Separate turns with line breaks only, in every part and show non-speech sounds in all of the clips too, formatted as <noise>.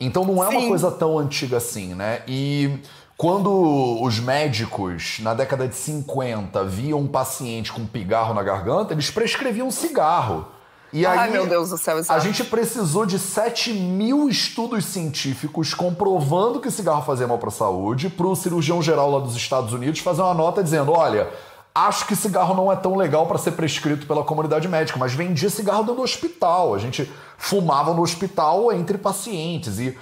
Então não é Sim. uma coisa tão antiga assim, né? E quando os médicos, na década de 50, viam um paciente com pigarro na garganta, eles prescreviam cigarro.
E Ai, aí, meu Deus do céu,
exato. a gente precisou de 7 mil estudos científicos comprovando que cigarro fazia mal para a saúde, para o cirurgião geral lá dos Estados Unidos fazer uma nota dizendo: olha, acho que cigarro não é tão legal para ser prescrito pela comunidade médica, mas vendia cigarro dentro do hospital. A gente fumava no hospital entre pacientes e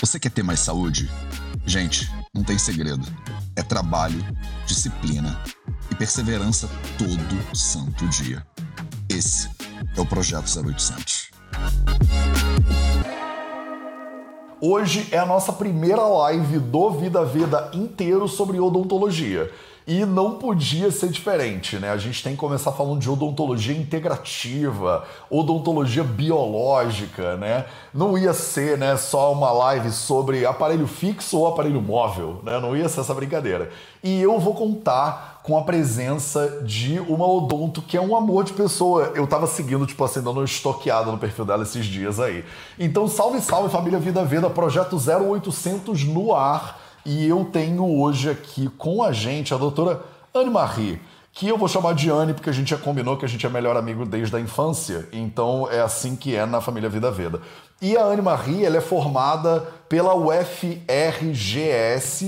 Você quer ter mais saúde? Gente, não tem segredo. É trabalho, disciplina e perseverança todo santo dia. Esse é o Projeto 0800.
Hoje é a nossa primeira live do Vida Veda inteiro sobre odontologia. E não podia ser diferente, né? A gente tem que começar falando de odontologia integrativa, odontologia biológica, né? Não ia ser, né, só uma live sobre aparelho fixo ou aparelho móvel, né? Não ia ser essa brincadeira. E eu vou contar com a presença de uma odonto que é um amor de pessoa. Eu tava seguindo, tipo assim, dando uma estoqueada no perfil dela esses dias aí. Então, salve, salve família Vida Veda, projeto 0800 no ar e eu tenho hoje aqui com a gente a doutora Anne Marie, que eu vou chamar de Anne porque a gente já combinou que a gente é melhor amigo desde a infância, então é assim que é na família Vida Veda. E a Anne Marie ela é formada pela UFRGS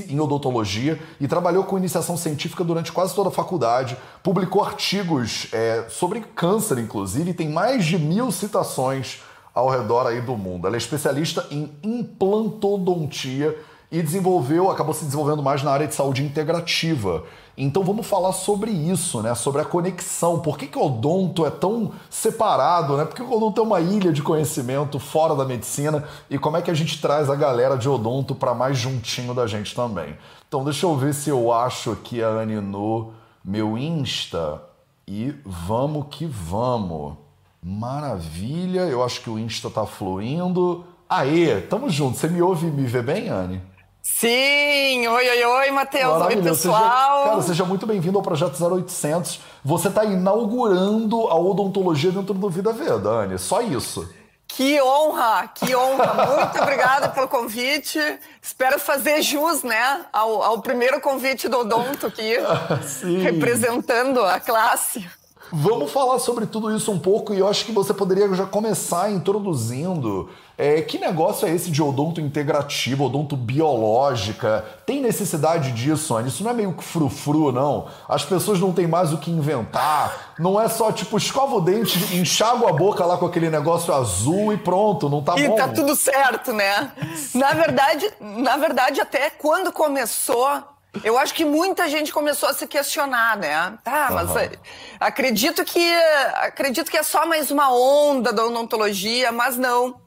em odontologia e trabalhou com iniciação científica durante quase toda a faculdade, publicou artigos é, sobre câncer, inclusive, e tem mais de mil citações ao redor aí do mundo. Ela é especialista em implantodontia e desenvolveu, acabou se desenvolvendo mais na área de saúde integrativa. Então vamos falar sobre isso, né? Sobre a conexão. Por que, que o odonto é tão separado, né? Por que o odonto é uma ilha de conhecimento fora da medicina e como é que a gente traz a galera de odonto para mais juntinho da gente também. Então deixa eu ver se eu acho aqui a Anne no meu Insta e vamos que vamos. Maravilha, eu acho que o Insta tá fluindo. Aê, tamo junto. Você me ouve e me vê bem, Anne?
Sim! Oi, oi, oi, Matheus! Oi, pessoal! Seja,
cara, seja muito bem-vindo ao Projeto 0800. Você está inaugurando a odontologia dentro do Vida Veda, Anne. Só isso.
Que honra, que honra. <laughs> Muito obrigada pelo convite. Espero fazer jus, né, ao, ao primeiro convite do Odonto aqui, <laughs> representando a classe.
Vamos falar sobre tudo isso um pouco e eu acho que você poderia já começar introduzindo é, que negócio é esse de odonto integrativo, odonto biológica? Tem necessidade disso, Anny? Isso não é meio que frufru, não. As pessoas não têm mais o que inventar. Não é só, tipo, escova o dente, enxaga a boca lá com aquele negócio azul e pronto, não tá
e
bom.
E tá tudo certo, né? Na verdade, na verdade, até quando começou eu acho que muita gente começou a se questionar, né? Tá, mas uhum. acredito que acredito que é só mais uma onda da odontologia, mas não.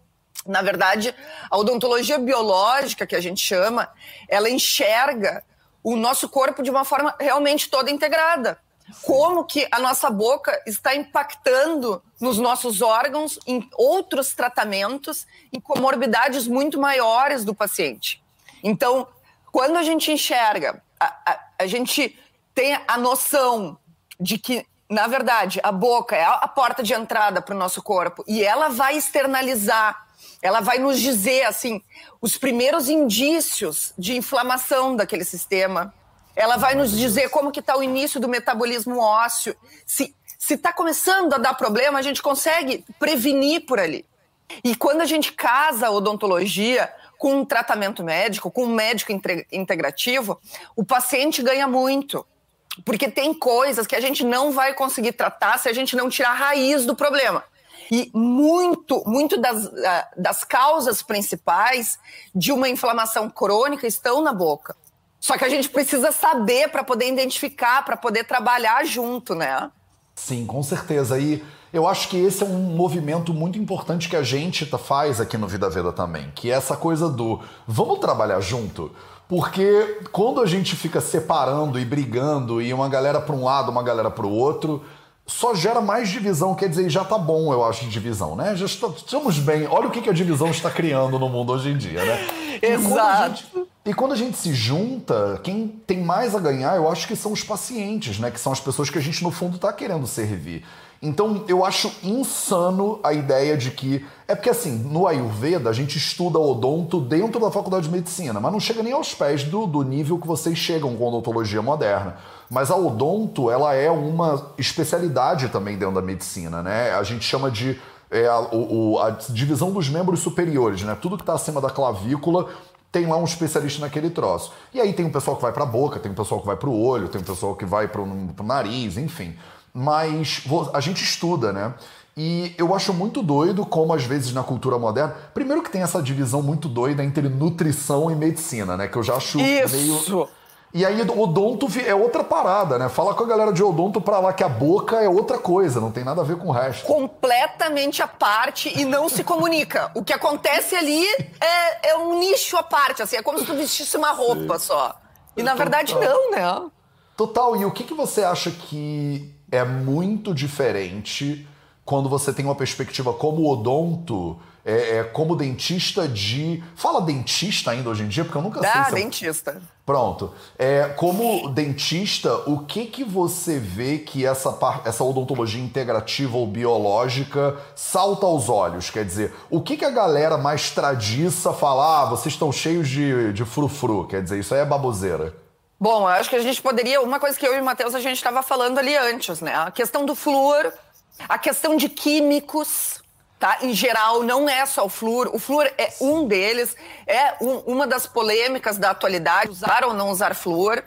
Na verdade, a odontologia biológica, que a gente chama, ela enxerga o nosso corpo de uma forma realmente toda integrada. Como que a nossa boca está impactando nos nossos órgãos, em outros tratamentos, em comorbidades muito maiores do paciente. Então, quando a gente enxerga, a, a, a gente tem a noção de que, na verdade, a boca é a porta de entrada para o nosso corpo e ela vai externalizar, ela vai nos dizer, assim, os primeiros indícios de inflamação daquele sistema. Ela vai nos dizer como que está o início do metabolismo ósseo. Se está começando a dar problema, a gente consegue prevenir por ali. E quando a gente casa a odontologia com um tratamento médico, com um médico integrativo, o paciente ganha muito. Porque tem coisas que a gente não vai conseguir tratar se a gente não tirar a raiz do problema. E muito, muito das, ah, das causas principais de uma inflamação crônica estão na boca. Só que a gente precisa saber para poder identificar, para poder trabalhar junto, né?
Sim, com certeza. E eu acho que esse é um movimento muito importante que a gente tá, faz aqui no Vida Veda também, que é essa coisa do vamos trabalhar junto. Porque quando a gente fica separando e brigando e uma galera para um lado, uma galera para o outro, só gera mais divisão, quer dizer, já tá bom, eu acho, de divisão, né? Já estamos bem. Olha o que a divisão está criando no mundo hoje em dia, né?
Exato.
E quando a gente se junta, quem tem mais a ganhar, eu acho que são os pacientes, né? Que são as pessoas que a gente, no fundo, está querendo servir. Então, eu acho insano a ideia de que. É porque, assim, no Ayurveda, a gente estuda odonto dentro da faculdade de medicina, mas não chega nem aos pés do, do nível que vocês chegam com odontologia moderna. Mas a odonto, ela é uma especialidade também dentro da medicina, né? A gente chama de é, a, o, a divisão dos membros superiores, né? Tudo que está acima da clavícula tem lá um especialista naquele troço. E aí tem um pessoal que vai para a boca, tem um pessoal que vai para o olho, tem um pessoal que vai para o nariz, enfim. Mas a gente estuda, né? E eu acho muito doido como, às vezes, na cultura moderna. Primeiro que tem essa divisão muito doida entre nutrição e medicina, né? Que eu já acho
Isso.
meio. E aí, odonto é outra parada, né? Fala com a galera de odonto pra lá que a boca é outra coisa, não tem nada a ver com o resto.
Completamente à parte e não se comunica. O que acontece ali é, é um nicho à parte, assim, é como se tu vestisse uma roupa só. E na verdade, não, né?
Total. E o que, que você acha que é muito diferente quando você tem uma perspectiva como odonto, é, é, como dentista de. Fala dentista ainda hoje em dia, porque eu nunca
Ah,
sei. se eu-
dentista.
Pronto. É, como dentista, o que que você vê que essa, par- essa odontologia integrativa ou biológica salta aos olhos? Quer dizer, o que que a galera mais tradiça fala? Ah, vocês estão cheios de, de frufru. Quer dizer, isso aí é baboseira.
Bom, eu acho que a gente poderia. Uma coisa que eu e o Matheus a gente estava falando ali antes, né? A questão do flúor, a questão de químicos, tá? Em geral, não é só o flúor. O flúor é um deles, é um- uma das polêmicas da atualidade, usar ou não usar flúor.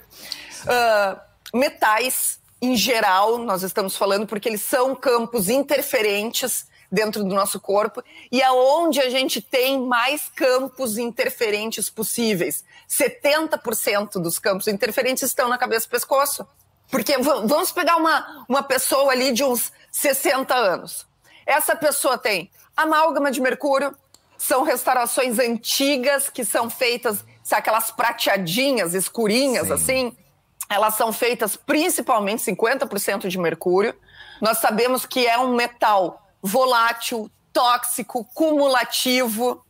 Ah, metais, em geral, nós estamos falando porque eles são campos interferentes dentro do nosso corpo e aonde a gente tem mais campos interferentes possíveis. 70% dos campos interferentes estão na cabeça e pescoço. Porque vamos pegar uma, uma pessoa ali de uns 60 anos. Essa pessoa tem amálgama de mercúrio, são restaurações antigas que são feitas, sabe, aquelas prateadinhas, escurinhas,
Sim.
assim. Elas são feitas principalmente 50% de mercúrio. Nós sabemos que é um metal volátil, tóxico, cumulativo.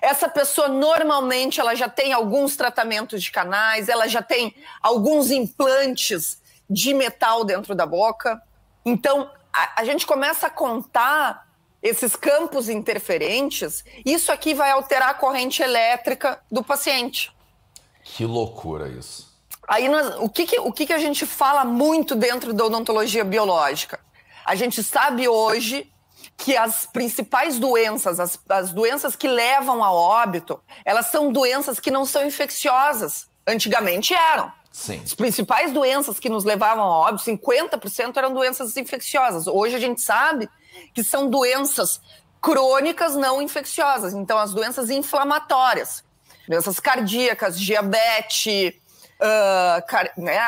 Essa pessoa normalmente ela já tem alguns tratamentos de canais, ela já tem alguns implantes de metal dentro da boca. Então a, a gente começa a contar esses campos interferentes. Isso aqui vai alterar a corrente elétrica do paciente.
Que loucura isso.
Aí nós- o, que, que- o que, que a gente fala muito dentro da odontologia biológica? A gente sabe hoje que as principais doenças, as, as doenças que levam a óbito, elas são doenças que não são infecciosas. Antigamente eram.
Sim.
As principais doenças que nos levavam a óbito, 50% eram doenças infecciosas. Hoje a gente sabe que são doenças crônicas não infecciosas. Então, as doenças inflamatórias, doenças cardíacas, diabetes, ah, car- né?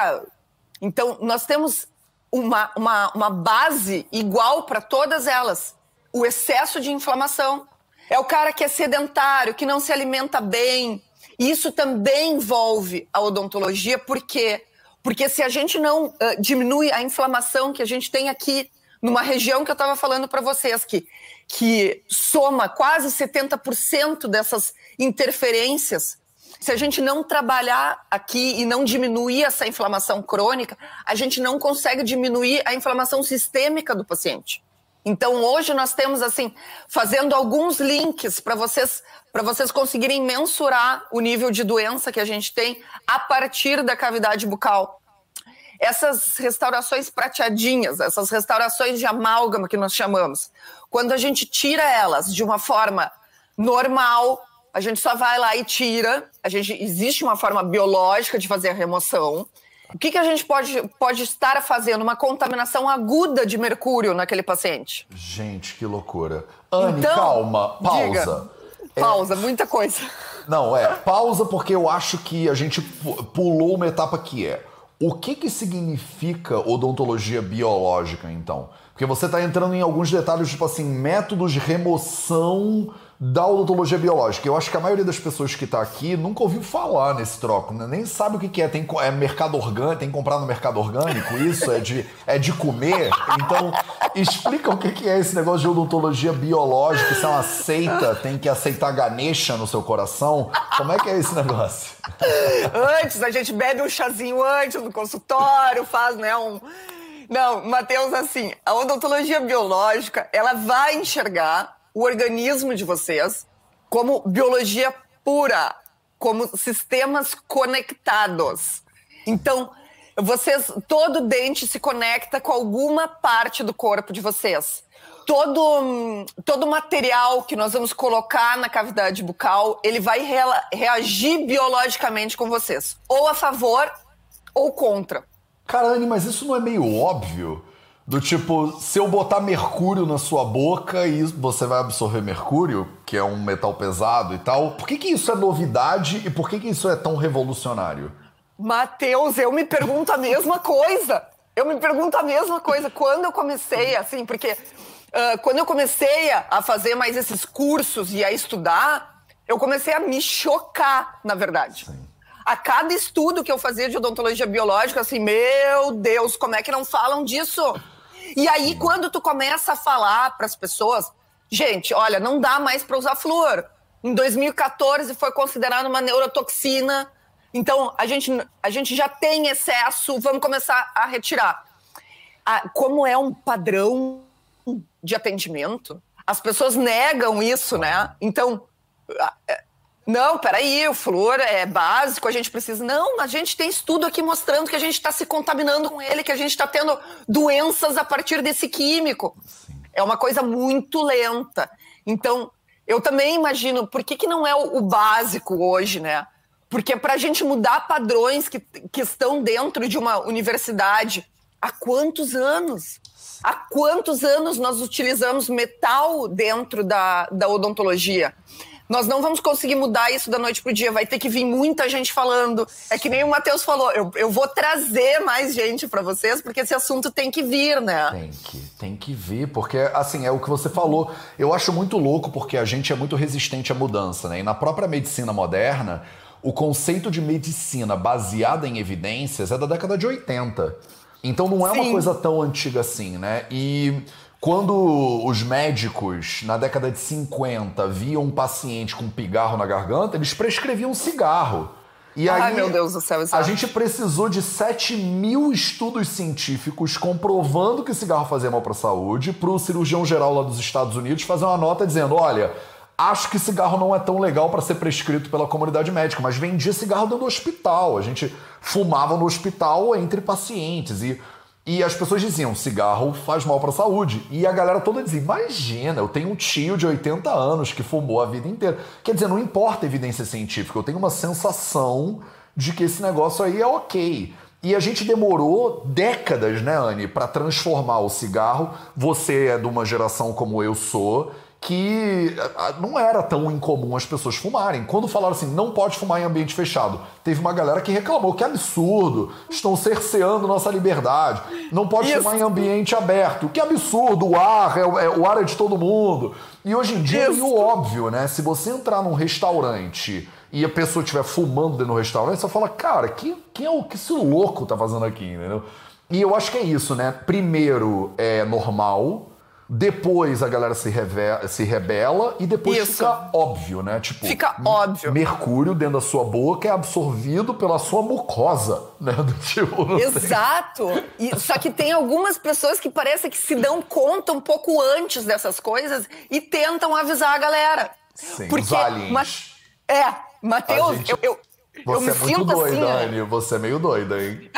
Então, nós temos uma, uma, uma base igual para todas elas. O excesso de inflamação. É o cara que é sedentário, que não se alimenta bem. Isso também envolve a odontologia, por quê? Porque se a gente não ah, diminui a inflamação que a gente tem aqui, numa região que eu estava falando para vocês, que, que soma quase 70% dessas interferências, se a gente não trabalhar aqui e não diminuir essa inflamação crônica, a gente não consegue diminuir a inflamação sistêmica do paciente. Então hoje nós temos assim, fazendo alguns links para vocês para vocês conseguirem mensurar o nível de doença que a gente tem a partir da cavidade bucal. Essas restaurações prateadinhas, essas restaurações de amálgama que nós chamamos, quando a gente tira elas de uma forma normal, a gente só vai lá e tira. A gente existe uma forma biológica de fazer a remoção. O que, que a gente pode, pode estar fazendo? Uma contaminação aguda de mercúrio naquele paciente.
Gente, que loucura. Anne,
Então,
calma, pausa.
diga. Pausa, muita coisa.
Não, é, pausa porque eu acho que a gente pu- pulou uma etapa que é. O que que significa odontologia biológica, então? Porque você está entrando em alguns detalhes, tipo assim, métodos de remoção da odontologia biológica. Eu acho que a maioria das pessoas que está aqui nunca ouviu falar nesse troco, né? nem sabe o que, é. Tem é mercado orgânico, tem que comprar no mercado orgânico, isso é de, é de comer. Então, explica o que, que é esse negócio de odontologia biológica, se é uma seita, tem que aceitar Ganesha no seu coração. Como é que é esse negócio?
Antes, a gente bebe um chazinho antes no consultório, faz, né, um... Não, Matheus, assim, a odontologia biológica, ela vai enxergar o organismo de vocês como biologia pura, como sistemas conectados. Então, vocês, todo dente se conecta com alguma parte do corpo de vocês. Todo, todo material que nós vamos colocar na cavidade bucal, ele vai reagir biologicamente com vocês, ou a favor ou contra.
Carane, mas isso não é meio óbvio? Do tipo, se eu botar mercúrio na sua boca e você vai absorver mercúrio, que é um metal pesado e tal, por que, que isso é novidade e por que, que isso é tão revolucionário?
Mateus, eu me pergunto a mesma coisa. Eu me pergunto a mesma coisa. Quando eu comecei, assim, porque uh, quando eu comecei a fazer mais esses cursos e a estudar, eu comecei a me chocar, na verdade. Sim. A cada estudo que eu fazia de odontologia biológica, assim, meu Deus, como é que não falam disso? E aí, quando tu começa a falar para as pessoas, gente, olha, não dá mais para usar flúor. Em 2014 foi considerado uma neurotoxina. Então, a gente, a gente já tem excesso, vamos começar a retirar. Ah, como é um padrão de atendimento, as pessoas negam isso, né? Então, é, não, peraí, o flúor é básico, a gente precisa. Não, a gente tem estudo aqui mostrando que a gente está se contaminando com ele, que a gente está tendo doenças a partir desse químico. Sim. É uma coisa muito lenta. Então, eu também imagino, por que, que não é o, o básico hoje, né? Porque para a gente mudar padrões que, que estão dentro de uma universidade, há quantos anos? Há quantos anos nós utilizamos metal dentro da, da odontologia? Nós não vamos conseguir mudar isso da noite pro dia. Vai ter que vir muita gente falando. É que nem o Matheus falou, eu, eu vou trazer mais gente para vocês, porque esse assunto tem que vir, né?
Tem que, tem que vir, porque, assim, é o que você falou. Eu acho muito louco, porque a gente é muito resistente à mudança, né? E na própria medicina moderna, o conceito de medicina baseada em evidências é da década de 80. Então não é Sim. uma coisa tão antiga assim, né? E quando os médicos, na década de 50, viam um paciente com um pigarro na garganta, eles prescreviam cigarro.
E Ai, aí, meu Deus do céu,
exato. a gente precisou de 7 mil estudos científicos comprovando que cigarro fazia mal para a saúde, para o cirurgião geral lá dos Estados Unidos fazer uma nota dizendo: olha, acho que cigarro não é tão legal para ser prescrito pela comunidade médica, mas vendia cigarro dentro do hospital. A gente fumava no hospital entre pacientes. E e as pessoas diziam, cigarro faz mal para a saúde. E a galera toda dizia, imagina, eu tenho um tio de 80 anos que fumou a vida inteira. Quer dizer, não importa a evidência científica, eu tenho uma sensação de que esse negócio aí é ok. E a gente demorou décadas, né, Anne, para transformar o cigarro. Você é de uma geração como eu sou, que não era tão incomum as pessoas fumarem. Quando falaram assim, não pode fumar em ambiente fechado, teve uma galera que reclamou que absurdo, estão cerceando nossa liberdade, não pode Isso. fumar em ambiente aberto, que absurdo, o ar, é, é, o ar é de todo mundo. E hoje em dia é meio óbvio, né? Se você entrar num restaurante e a pessoa estiver fumando dentro do restaurante, você fala, cara, que, quem é o que esse louco tá fazendo aqui, entendeu? E eu acho que é isso, né? Primeiro é normal, depois a galera se, revela, se rebela e depois Isso. fica óbvio, né? Tipo,
fica óbvio.
Mercúrio dentro da sua boca é absorvido pela sua mucosa, né? <laughs>
Tipo, Exato. E, só que tem algumas pessoas que parece que se dão conta um pouco antes dessas coisas e tentam avisar a galera.
Sim, Porque, os aliens. Mas,
é, Matheus, gente... eu, eu
você é muito sinto doida, assim, Anne. Você é meio doida, hein?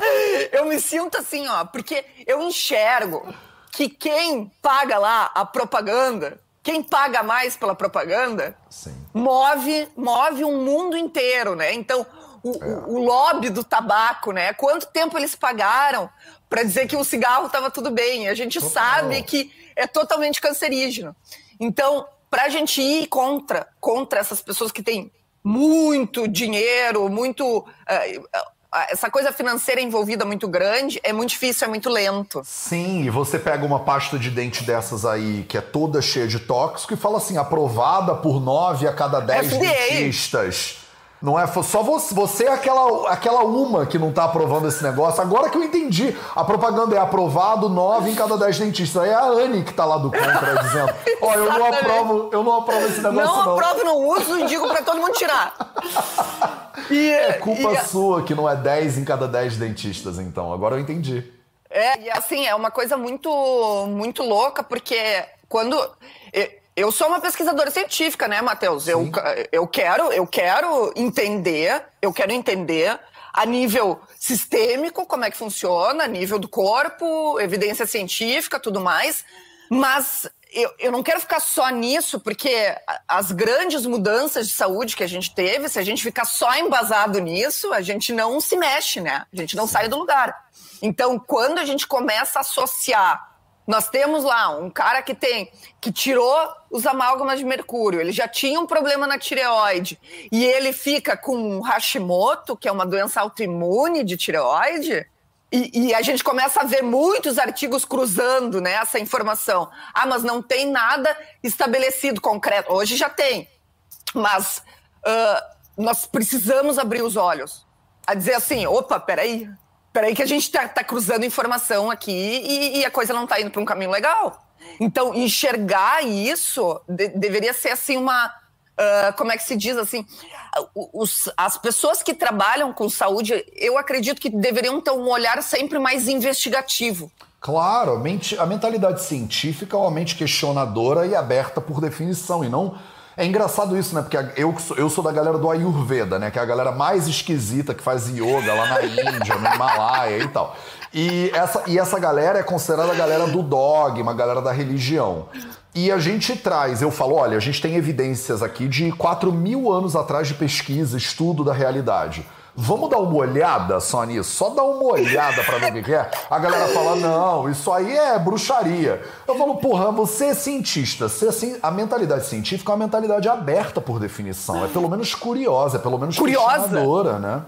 <laughs>
eu me sinto assim, ó, porque eu enxergo que quem paga lá a propaganda, quem paga mais pela propaganda, Sim. move move um mundo inteiro, né? Então, o, é. o, lobby do tabaco, né? Quanto tempo eles pagaram para dizer que o cigarro estava tudo bem? A gente sabe que é totalmente cancerígeno. Então, para a gente ir contra, contra essas pessoas que têm muito dinheiro, muito. Uh, essa coisa financeira envolvida muito grande, é muito difícil, é muito lento.
Sim, e você pega uma pasta de dente dessas aí, que é toda cheia de tóxico, e fala assim, aprovada por nove a cada dez dentistas. Não é só você, você é aquela, aquela uma que não tá aprovando esse negócio. Agora que eu entendi, a propaganda é aprovado 9 em cada 10 dentistas. Aí é a Anne que tá lá do contra <laughs> dizendo: Ó, oh, eu não aprovo, eu não aprovo esse negócio.
Não, não. aprovo, não uso e digo pra todo mundo tirar. <laughs>
E, é culpa e, sua que não é 10 em cada 10 dentistas, então. Agora eu entendi.
É, e assim, é uma coisa muito, muito louca, porque quando. Eu sou uma pesquisadora científica, né, Matheus? Eu, eu, quero, eu quero entender, eu quero entender a nível sistêmico como é que funciona, a nível do corpo, evidência científica, tudo mais. Mas eu, eu não quero ficar só nisso, porque as grandes mudanças de saúde que a gente teve, se a gente ficar só embasado nisso, a gente não se mexe, né? A gente não sai do lugar. Então, quando a gente começa a associar nós temos lá um cara que tem que tirou os amálgamas de mercúrio, ele já tinha um problema na tireoide e ele fica com Hashimoto, que é uma doença autoimune de tireoide. E, e, a gente começa a ver muitos artigos cruzando né, essa informação. Ah, mas não tem nada estabelecido concreto. Hoje já tem. Mas uh, nós precisamos abrir os olhos. A dizer assim: opa, peraí, peraí que a gente tá, tá cruzando informação aqui e, e, a coisa não tá indo para um caminho legal. Então, enxergar isso de, deveria ser assim uma. Uh, como é que se diz assim? Os, as pessoas que trabalham com saúde, eu acredito que deveriam ter um olhar sempre mais investigativo.
Claro, a, mente, a mentalidade científica é uma mente questionadora e aberta por definição, e não é engraçado isso, né? Porque eu, eu sou da galera do Ayurveda, né? Que é a galera mais esquisita que faz yoga lá na <laughs> Índia, no Himalaia e tal. E essa, e essa galera é considerada a galera do dogma, a galera da religião. E a gente traz, eu falo, olha, a gente tem evidências aqui de 4 mil anos atrás de pesquisa, estudo da realidade. Vamos dar uma olhada só nisso? Só dar uma olhada para ver o que é? A galera fala: não, isso aí é bruxaria. Eu falo, porra, você é cientista. Você, assim, a mentalidade científica é uma mentalidade aberta por definição. É pelo menos curiosa, é pelo menos curiosa. né?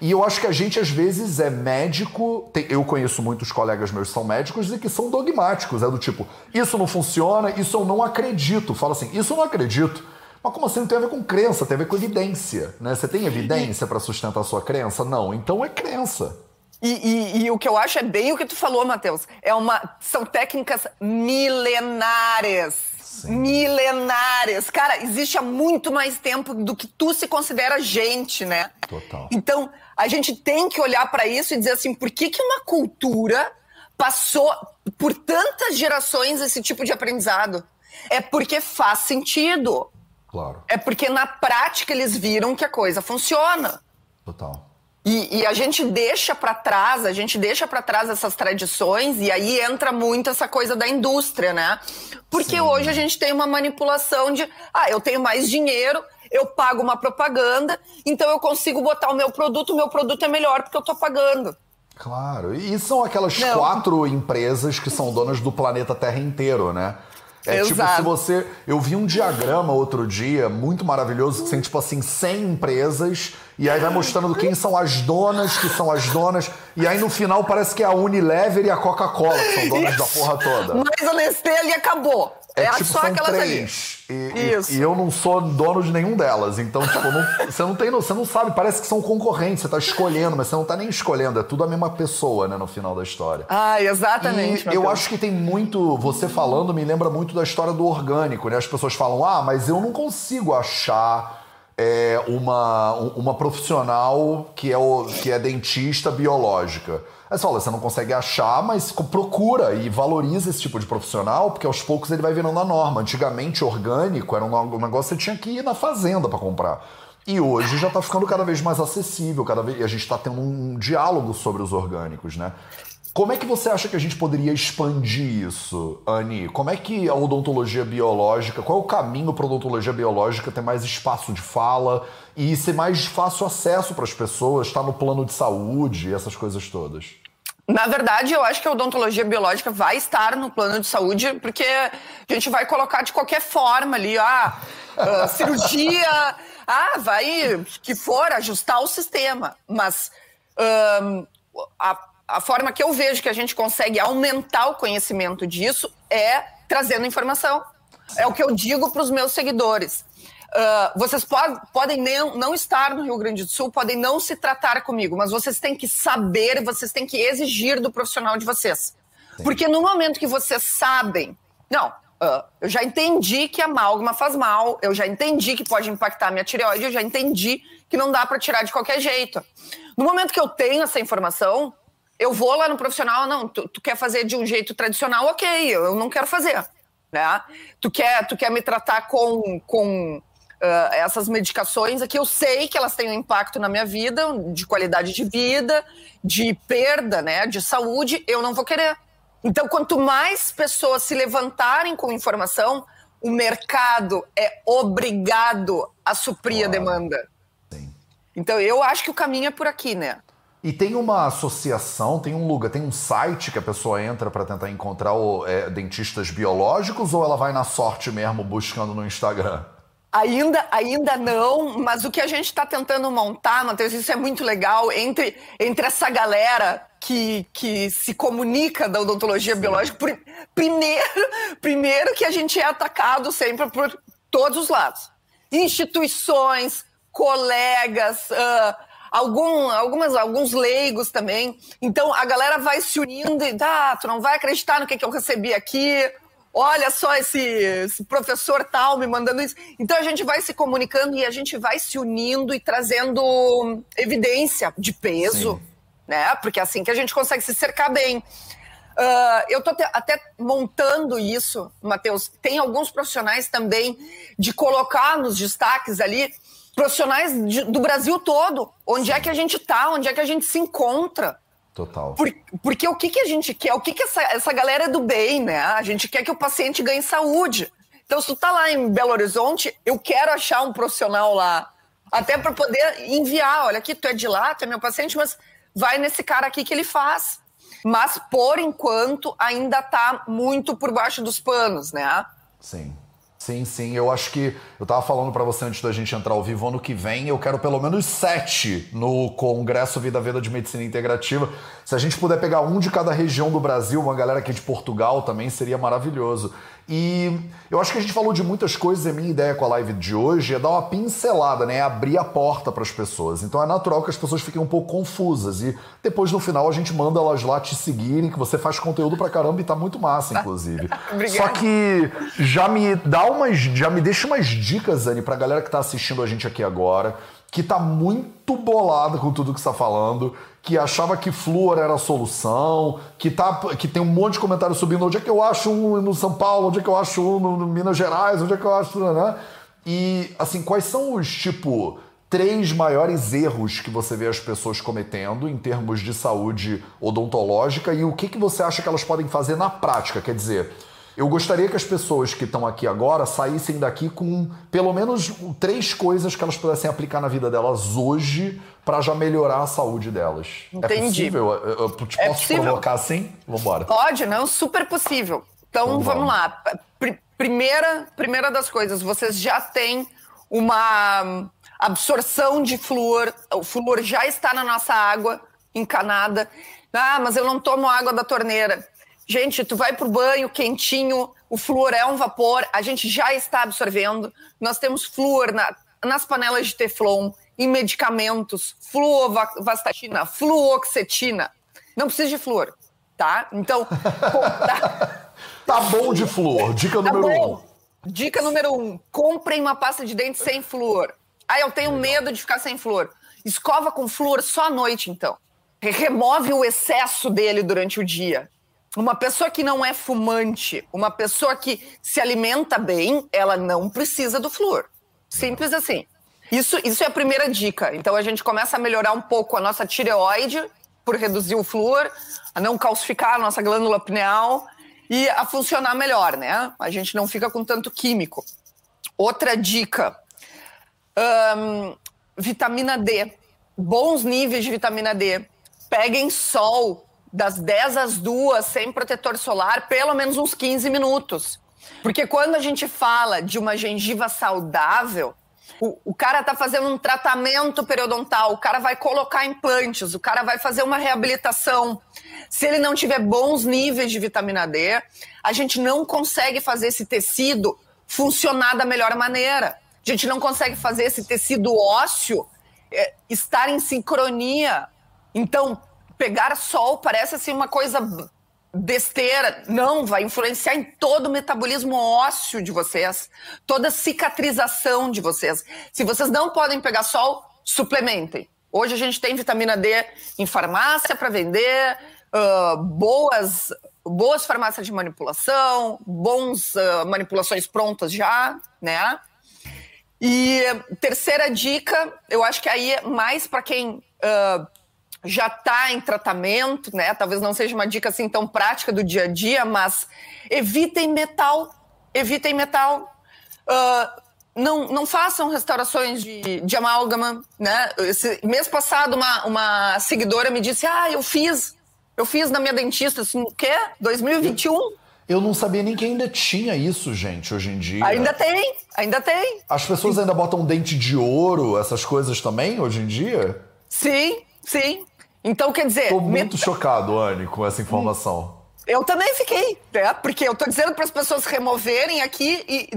E eu acho que a gente, às vezes, é médico. eu conheço muitos colegas meus que são médicos e que são dogmáticos. É do tipo, isso não funciona, isso eu não acredito. Fala assim, isso eu não acredito. Mas como assim? Não tem a ver com crença, tem a ver com evidência. Né? Você tem evidência para sustentar a sua crença? Não. Então é crença.
E, e, e, o que eu acho é bem o que tu falou, Matheus. É uma, são técnicas milenares. Sim. Milenares. Cara, existe há muito mais tempo do que tu se considera gente, né?
Total.
Então, a gente tem que olhar para isso e dizer assim, por que, que uma cultura passou por tantas gerações esse tipo de aprendizado? É porque faz sentido.
Claro.
É porque na prática eles viram que a coisa funciona.
Total.
E, e a gente deixa para trás, a gente deixa para trás essas tradições e aí entra muito essa coisa da indústria, né? Porque Sim. hoje a gente tem uma manipulação de, ah, eu tenho mais dinheiro, eu pago uma propaganda, então eu consigo botar o meu produto, o meu produto é melhor porque eu tô pagando.
Claro, e são aquelas Não. quatro empresas que são donas do planeta Terra inteiro, né? É Exato. tipo se você. Eu vi um diagrama outro dia, muito maravilhoso, que tem tipo assim 100 empresas, e aí vai mostrando quem são as donas, que são as donas, e aí no final parece que é a Unilever e a Coca-Cola, que são donas da porra toda.
Mas a Nestlé ali acabou.
É, é tipo, só são três. E, e, e, eu não sou dono de nenhum delas. Então, tipo, não, <laughs> você não tem, você não sabe, parece que são concorrentes, você tá escolhendo, mas você não tá nem escolhendo, é tudo a mesma pessoa, né, no final da história.
Ah, exatamente.
Eu acho que tem muito, você falando me lembra muito da história do orgânico, né? As pessoas falam: "Ah, mas eu não consigo achar é, uma, uma profissional que é, o, que é dentista biológica. Aí você fala, você não consegue achar, mas procura e valoriza esse tipo de profissional, porque aos poucos ele vai virando a norma. Antigamente, orgânico era um negócio que você tinha que ir na fazenda para comprar. E hoje já está ficando cada vez mais acessível, cada vez, e a gente está tendo um diálogo sobre os orgânicos, né? Como é que você acha que a gente poderia expandir isso, Anne? Como é que a odontologia biológica, qual é o caminho para a odontologia biológica ter mais espaço de fala e ser mais fácil acesso para as pessoas, estar no plano de saúde, essas coisas todas?
Na verdade, eu acho que a odontologia biológica vai estar no plano de saúde, porque a gente vai colocar de qualquer forma ali, ah, <laughs> cirurgia, ah, vai, que for, ajustar o sistema. Mas um, a, a forma que eu vejo que a gente consegue aumentar o conhecimento disso é trazendo informação. É o que eu digo para os meus seguidores. Uh, vocês pod podem não, não estar no Rio Grande do Sul, podem não se tratar comigo, mas vocês têm que saber, vocês têm que exigir do profissional de vocês. Sim. Porque no momento que vocês sabem, não, uh, eu já entendi que a amálgama faz mal, eu já entendi que pode impactar minha tireoide, eu já entendi que não dá para tirar de qualquer jeito. No momento que eu tenho essa informação, eu vou lá no profissional, não, tu, tu quer fazer de um jeito tradicional, ok, eu não quero fazer. Né? Tu, quer, tu quer me tratar com, com Uh, essas medicações aqui, eu sei que elas têm um impacto na minha vida, de qualidade de vida, de perda, né, de saúde, eu não vou querer. Então, quanto mais pessoas se levantarem com informação, o mercado é obrigado a suprir a demanda. Sim. Então, eu acho que o caminho é por aqui, né?
E tem uma associação, tem um lugar, tem um site que a pessoa entra para tentar encontrar o, é, dentistas biológicos ou ela vai na sorte mesmo buscando no Instagram?
Ainda, ainda não, mas o que a gente está tentando montar, Matheus, isso é muito legal, entre, entre essa galera que, que se comunica da odontologia Sim. biológica, por, primeiro, primeiro que a gente é atacado sempre por todos os lados. Instituições, colegas, uh, algum, algumas, alguns leigos também. Então a galera vai se unindo e, ah, tu não vai acreditar no que, que eu recebi aqui, olha só esse, esse, professor tal me mandando isso. Então a gente vai se comunicando e a gente vai se unindo e trazendo evidência de peso, Sim. né? Porque é assim que a gente consegue se cercar bem. Uh, eu estou até montando isso, Matheus. Tem alguns profissionais também de colocar nos destaques ali profissionais de, do Brasil todo. Onde Sim. é que a gente está? Onde é que a gente se encontra?
Total.
Por, porque o que, que a gente quer? O que, que essa, essa galera é do bem, né? A gente quer que o paciente ganhe saúde. Então, se tu tá lá em Belo Horizonte, eu quero achar um profissional lá. Até para poder enviar. Olha aqui, tu é de lá, tu é meu paciente, mas vai nesse cara aqui que ele faz. Mas, por enquanto, ainda tá muito por baixo dos panos, né?
Sim. Sim, sim. Eu acho que. Eu tava falando para você antes da gente entrar ao vivo, ano que vem eu quero pelo menos sete no Congresso Vida Veda de Medicina Integrativa. Se a gente puder pegar um de cada região do Brasil, uma galera aqui de Portugal também, seria maravilhoso. E eu acho que a gente falou de muitas coisas e a minha ideia com a live de hoje é dar uma pincelada, né? É abrir a porta para as pessoas. Então é natural que as pessoas fiquem um pouco confusas. E depois no final a gente manda elas lá te seguirem, que você faz conteúdo pra caramba e tá muito massa, inclusive. <laughs> Só que já me dá umas. Já me deixa umas dicas, Anne, pra galera que tá assistindo a gente aqui agora, que tá muito bolada com tudo que você tá falando que achava que flúor era a solução, que, tá, que tem um monte de comentários subindo onde é que eu acho um no São Paulo, onde é que eu acho um no, no Minas Gerais, onde é que eu acho. Né? E, assim, quais são os, tipo, três maiores erros que você vê as pessoas cometendo em termos de saúde odontológica e o que, que você acha que elas podem fazer na prática? Quer dizer, eu gostaria que as pessoas que estão aqui agora saíssem daqui com pelo menos três coisas que elas pudessem aplicar na vida delas hoje para já melhorar a saúde delas. É Entendi. É possível? Eu, eu te é posso possível. provocar assim? Vamos embora.
Pode, não? Super possível. Então, então vamos, lá. Primeira, primeira das coisas, vocês já têm uma absorção de flúor. O flúor já está na nossa água encanada. Ah, mas eu não tomo água da torneira. Gente, tu vai pro banho quentinho, o flúor é um vapor, a gente já está absorvendo. Nós temos flúor na, nas panelas de teflon, em medicamentos, fluovastatina, fluoxetina. Não precisa de flúor, tá? Então,
tá, <laughs> tá bom de flúor. Dica tá número bom. um.
Dica número um: comprem uma pasta de dente sem flúor. Ah, eu tenho medo de ficar sem flúor. Escova com flúor só à noite, então. Remove o excesso dele durante o dia uma pessoa que não é fumante, uma pessoa que se alimenta bem, ela não precisa do flúor. Simples assim. Isso, isso é a primeira dica. Então a gente começa a melhorar um pouco a nossa tireoide por reduzir o flúor, a não calcificar a nossa glândula pineal e a funcionar melhor, né? A gente não fica com tanto químico. Outra dica: vitamina D. Bons níveis de vitamina D. Peguem sol das 10 às 2 sem protetor solar, pelo menos uns 15 minutos. Porque quando a gente fala de uma gengiva saudável, O, o cara está fazendo um tratamento periodontal, o cara vai colocar implantes, o cara vai fazer uma reabilitação. Se ele não tiver bons níveis de vitamina D, a gente não consegue fazer esse tecido funcionar da melhor maneira. A gente não consegue fazer esse tecido ósseo é, estar em sincronia. Então, pegar sol parece assim uma coisa besteira. Não, vai influenciar em todo o metabolismo ósseo de vocês, toda a cicatrização de vocês. Se vocês não podem pegar sol, suplementem. Hoje a gente tem vitamina D em farmácia para vender, uh, boas, boas farmácias de manipulação, bons uh, manipulações prontas já, né? E terceira dica, eu acho que aí é mais para quem uh, já está em tratamento, né? Talvez não seja uma dica assim tão prática do dia a dia, mas evitem metal, evitem metal. Uh, não, não façam restaurações de, de amálgama, né? Esse mês passado, uma, uma seguidora me disse: Ah, eu fiz, eu fiz na minha dentista, assim, o quê? 2021?
Eu não sabia nem que ainda tinha isso, gente, hoje em dia.
Ainda tem, ainda tem.
As pessoas ainda botam dente de ouro, essas coisas também, hoje em dia?
Sim, sim. Então, quer dizer.
Tô muito met... chocado, Anne, com essa informação.
Eu também fiquei, né? Porque eu tô dizendo para as pessoas removerem aqui e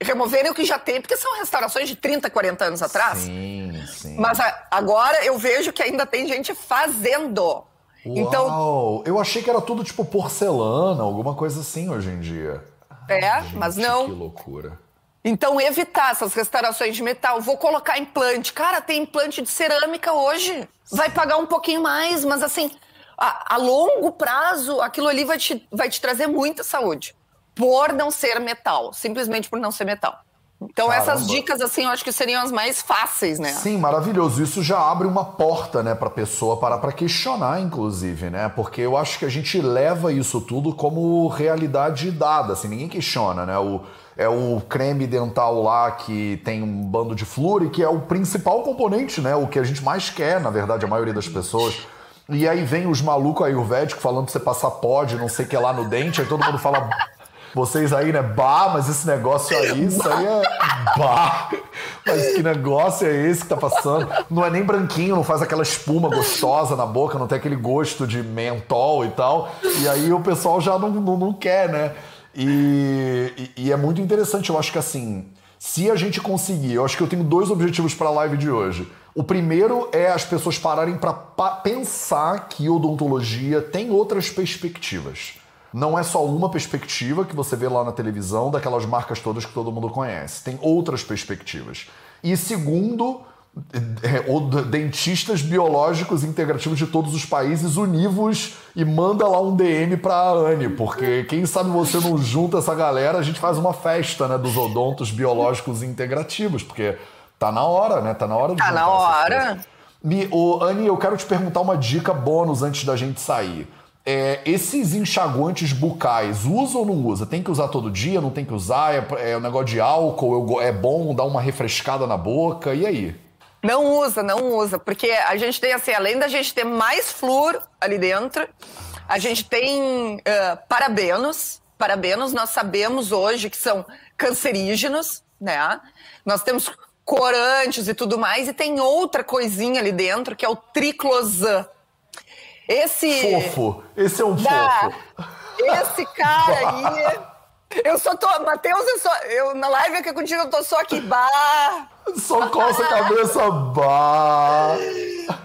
removerem o que já tem, porque são restaurações de 30, 40 anos atrás.
Sim, sim.
Mas agora eu vejo que ainda tem gente fazendo.
Então Uau, então, eu achei que era tudo tipo porcelana, alguma coisa assim hoje em dia.
É, gente, mas não.
Que loucura.
Então, evitar essas restaurações de metal. Vou colocar implante. Cara, tem implante de cerâmica hoje. Vai pagar um pouquinho mais, mas assim, a, a longo prazo, aquilo ali vai te, vai te trazer muita saúde. Por não ser metal. Simplesmente por não ser metal. Então Caramba. essas dicas assim, eu acho que seriam as mais fáceis, né?
Sim, maravilhoso. Isso já abre uma porta, né, para pessoa parar para questionar, inclusive, né? Porque eu acho que a gente leva isso tudo como realidade dada, assim, ninguém questiona, né? O é o creme dental lá que tem um bando de flúor e que é o principal componente, né? O que a gente mais quer, na verdade, a maioria das pessoas. E aí vem os malucos ayurvédicos falando pra você passar pod, não sei o que lá no dente, aí todo mundo fala. Vocês aí, né? Bah, mas esse negócio aí, <laughs> isso aí é. Bah! Mas que negócio é esse que tá passando? Não é nem branquinho, não faz aquela espuma gostosa na boca, não tem aquele gosto de mentol e tal. E aí o pessoal já não, não, não quer, né? E, e, e, é muito interessante, eu acho que assim, se a gente conseguir, eu acho que eu tenho dois objetivos para a live de hoje. O primeiro é as pessoas pararem para pensar que odontologia tem outras perspectivas. Não é só uma perspectiva que você vê lá na televisão daquelas marcas todas que todo mundo conhece. Tem outras perspectivas. E segundo, é, dentistas biológicos integrativos de todos os países univos e manda lá um DM pra Anne, porque quem sabe você não junta essa galera, a gente faz uma festa, né, dos odontos biológicos integrativos, porque tá na hora, né? Tá na hora de
Tá na hora.
Me, oh, Anne, eu quero te perguntar uma dica bônus antes da gente sair. É, esses enxaguantes bucais, usa ou não usa? Tem que usar todo dia? Não tem que usar? É, é um negócio de álcool? É bom dar uma refrescada na boca? E aí?
Não usa, não usa, porque a gente tem assim, além da gente ter mais flúor ali dentro, a gente tem uh, parabenos. Parabenos nós sabemos hoje que são cancerígenos, né? Nós temos corantes e tudo mais, e tem outra coisinha ali dentro que é o triclosan. Esse.
Fofo. Esse é um da... fofo.
Esse cara <laughs> aí. Eu só tô. Matheus, eu, só, eu na live aqui contigo, eu tô só aqui. Bah!
Só coça a cabeça, bah!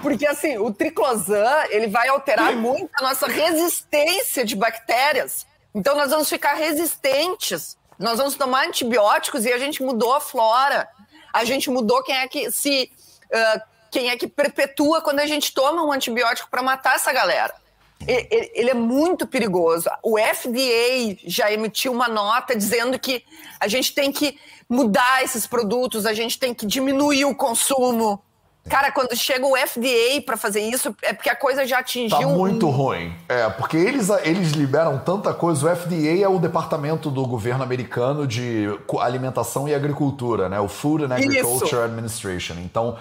Porque assim, o triclosan, ele vai alterar muito a nossa resistência de bactérias. Então nós vamos ficar resistentes. Nós vamos tomar antibióticos e a gente mudou a flora. A gente mudou quem é que se. Uh, quem é que perpetua quando a gente toma um antibiótico para matar essa galera ele é muito perigoso. O FDA já emitiu uma nota dizendo que a gente tem que mudar esses produtos, a gente tem que diminuir o consumo. Cara, quando chega o FDA para fazer isso, é porque a coisa já atingiu.
Tá muito um... ruim. É, porque eles, eles liberam tanta coisa. O FDA é o departamento do governo americano de alimentação e agricultura, né? O Food and Agriculture isso. Administration. Então,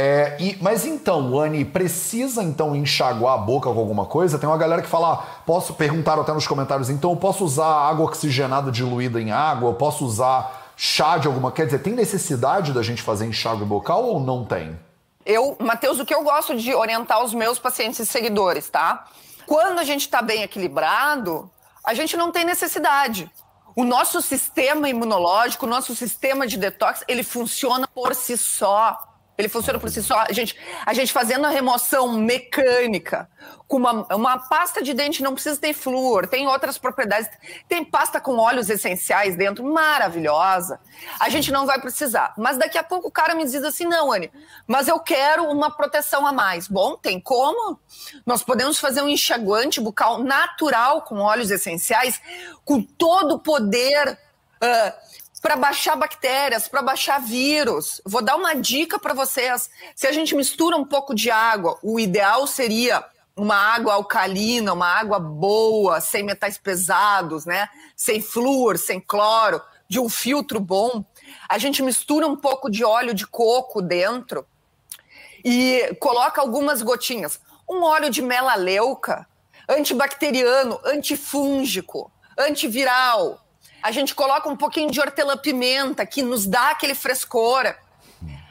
é, e, mas então, Anne, precisa então enxaguar a boca com alguma coisa? Tem uma galera que fala, ah, posso perguntar até nos comentários, então eu posso usar água oxigenada diluída em água, eu posso usar chá de alguma. Quer dizer, tem necessidade da gente fazer enxágue bucal ou não tem?
Eu, Matheus, o que eu gosto de orientar os meus pacientes e seguidores, tá? Quando a gente está bem equilibrado, a gente não tem necessidade. O nosso sistema imunológico, o nosso sistema de detox, ele funciona por si só. Ele funciona por si só. A gente, a gente fazendo a remoção mecânica, com uma, uma pasta de dente não precisa ter flúor, tem outras propriedades. Tem pasta com óleos essenciais dentro, maravilhosa. A gente não vai precisar. Mas daqui a pouco o cara me diz assim: não, Anne, mas eu quero uma proteção a mais. Bom, tem como? Nós podemos fazer um enxaguante bucal natural com óleos essenciais, com todo o poder. Uh, para baixar bactérias, para baixar vírus. Vou dar uma dica para vocês. Se a gente mistura um pouco de água, o ideal seria uma água alcalina, uma água boa, sem metais pesados, né? Sem flúor, sem cloro, de um filtro bom. A gente mistura um pouco de óleo de coco dentro e coloca algumas gotinhas. Um óleo de melaleuca, antibacteriano, antifúngico, antiviral, a gente coloca um pouquinho de hortelã-pimenta, que nos dá aquele frescor.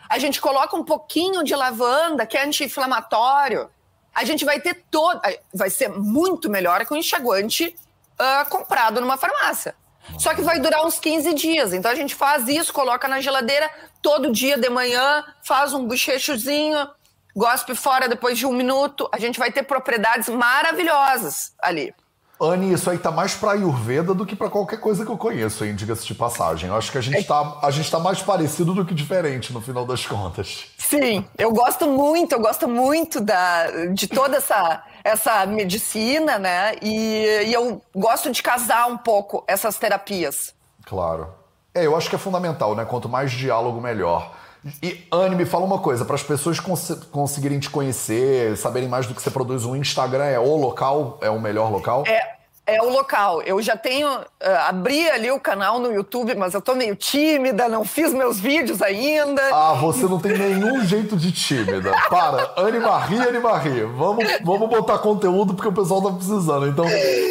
A gente coloca um pouquinho de lavanda, que é anti-inflamatório. A gente vai ter todo. Vai ser muito melhor que o enxaguante uh, comprado numa farmácia. Só que vai durar uns 15 dias. Então a gente faz isso, coloca na geladeira todo dia de manhã, faz um bochechozinho, gospe fora depois de um minuto. A gente vai ter propriedades maravilhosas ali.
Anne, isso aí tá mais pra Ayurveda do que para qualquer coisa que eu conheço, hein? Diga-se de passagem. Eu acho que a gente, é... tá, a gente tá mais parecido do que diferente no final das contas.
Sim, eu gosto muito, eu gosto muito da, de toda essa, essa medicina, né? E, e eu gosto de casar um pouco essas terapias.
Claro. É, eu acho que é fundamental, né? Quanto mais diálogo, melhor. E, Anne, me fala uma coisa, para as pessoas cons conseguirem te conhecer, saberem mais do que você produz, o Instagram é o local, é o melhor local?
É, é o local. Eu já tenho. Uh, abri ali o canal no YouTube, mas eu tô meio tímida, não fiz meus vídeos ainda.
Ah, você não tem nenhum jeito de tímida. Para, Anne Marie, Anne Marie. Vamos, vamos botar conteúdo porque o pessoal tá precisando. Então,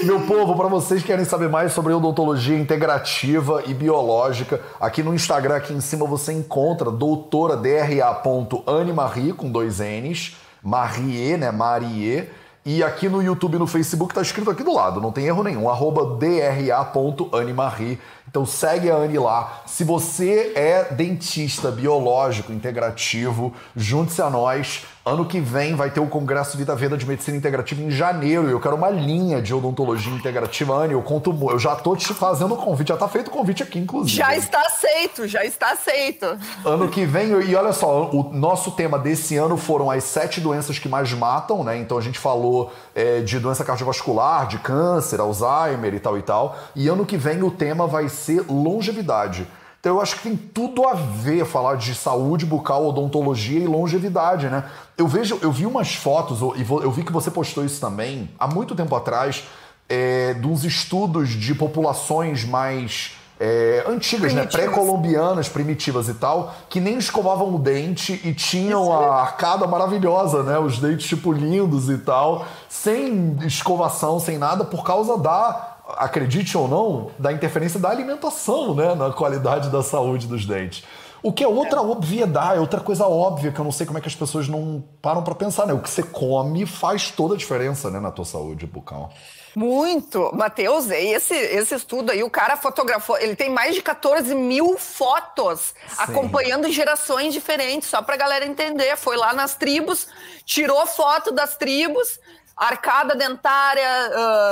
meu povo, para vocês que querem saber mais sobre odontologia integrativa e biológica, aqui no Instagram, aqui em cima, você encontra doutora DRA. Anne Marie, com dois N's, Marie, né? Marie e aqui no YouTube e no Facebook tá escrito aqui do lado, não tem erro nenhum, arroba dra.animarri. Então segue a Anne lá. Se você é dentista biológico integrativo, junte-se a nós. Ano que vem vai ter o Congresso Vida Veda de Medicina Integrativa em janeiro e eu quero uma linha de odontologia integrativa. Anne, eu conto, eu já tô te fazendo o convite, já tá feito o convite aqui, inclusive.
Já está aceito, já está aceito.
Ano que vem, e olha só, o nosso tema desse ano foram as sete doenças que mais matam, né? Então a gente falou é, de doença cardiovascular, de câncer, Alzheimer e tal e tal. E ano que vem o tema vai ser longevidade. Então eu acho que tem tudo a ver falar de saúde bucal, odontologia e longevidade, né? Eu vejo, eu vi umas fotos, e eu vi que você postou isso também, há muito tempo atrás, é, de uns estudos de populações mais é, antigas, né? Pré-colombianas, primitivas e tal, que nem escovavam o dente e tinham a arcada maravilhosa, né? Os dentes, tipo, lindos e tal, sem escovação, sem nada, por causa da acredite ou não, da interferência da alimentação né, na qualidade da saúde dos dentes. O que é outra é. obviedade, outra coisa óbvia que eu não sei como é que as pessoas não param para pensar, né? O que você come faz toda a diferença, né, na tua saúde bucal.
Muito. Matheus, esse, esse estudo aí, o cara fotografou, ele tem mais de 14 mil fotos Sim. acompanhando gerações diferentes, só pra galera entender. Foi lá nas tribos, tirou foto das tribos, arcada dentária,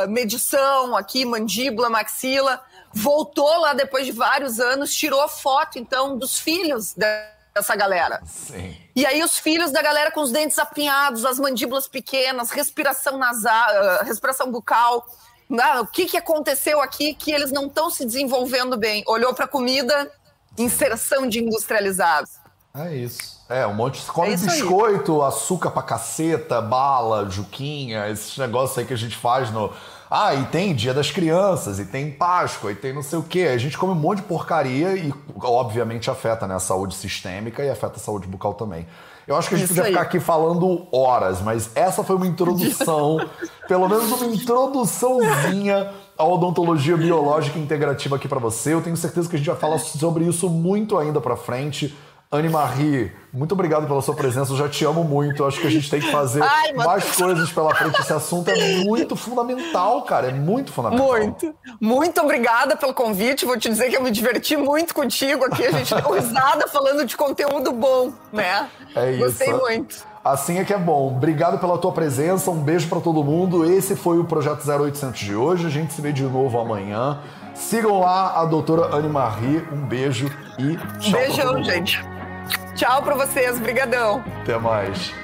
uh, medição aqui, mandíbula, maxila. Voltou lá depois de vários anos, tirou foto, então, dos filhos dessa galera.
Sim.
E aí os filhos da galera com os dentes apinhados, as mandíbulas pequenas, respiração nasal, uh, respiração bucal. Ah, o que, que aconteceu aqui que eles não estão se desenvolvendo bem? Olhou para a comida, inserção de industrializados.
É isso. É, um monte. Come é biscoito, aí. açúcar pra caceta, bala, juquinha, esses negócios aí que a gente faz no, Ah, e tem Dia das Crianças, e tem Páscoa, e tem não sei o quê. A gente come um monte de porcaria e, obviamente, afeta né, a saúde sistêmica e afeta a saúde bucal também. Eu acho que a gente Isso podia aí. ficar aqui falando horas, mas essa foi uma introdução, <laughs> pelo menos uma introduçãozinha à odontologia biológica integrativa aqui para você. Eu tenho certeza que a gente vai falar sobre isso muito ainda para frente. Anne Marie, muito obrigado pela sua presença. Eu já te amo muito. Acho que a gente tem que fazer <laughs> Ai, mais coisas pela frente. Esse assunto é muito fundamental, cara. É muito fundamental.
Muito. Muito obrigada pelo convite. Vou te dizer que eu me diverti muito contigo aqui. A gente deu <laughs> risada falando de conteúdo bom, né?
É isso.
Gostei muito.
Assim é que é bom. Obrigado pela tua presença. Um beijo para todo mundo. Esse foi o Projeto 0800 de hoje. A gente se vê de novo amanhã. Sigam lá a doutora Anne Marie. Um beijo e tchau.
Beijão, gente. Tchau para vocês, brigadão.
Até mais.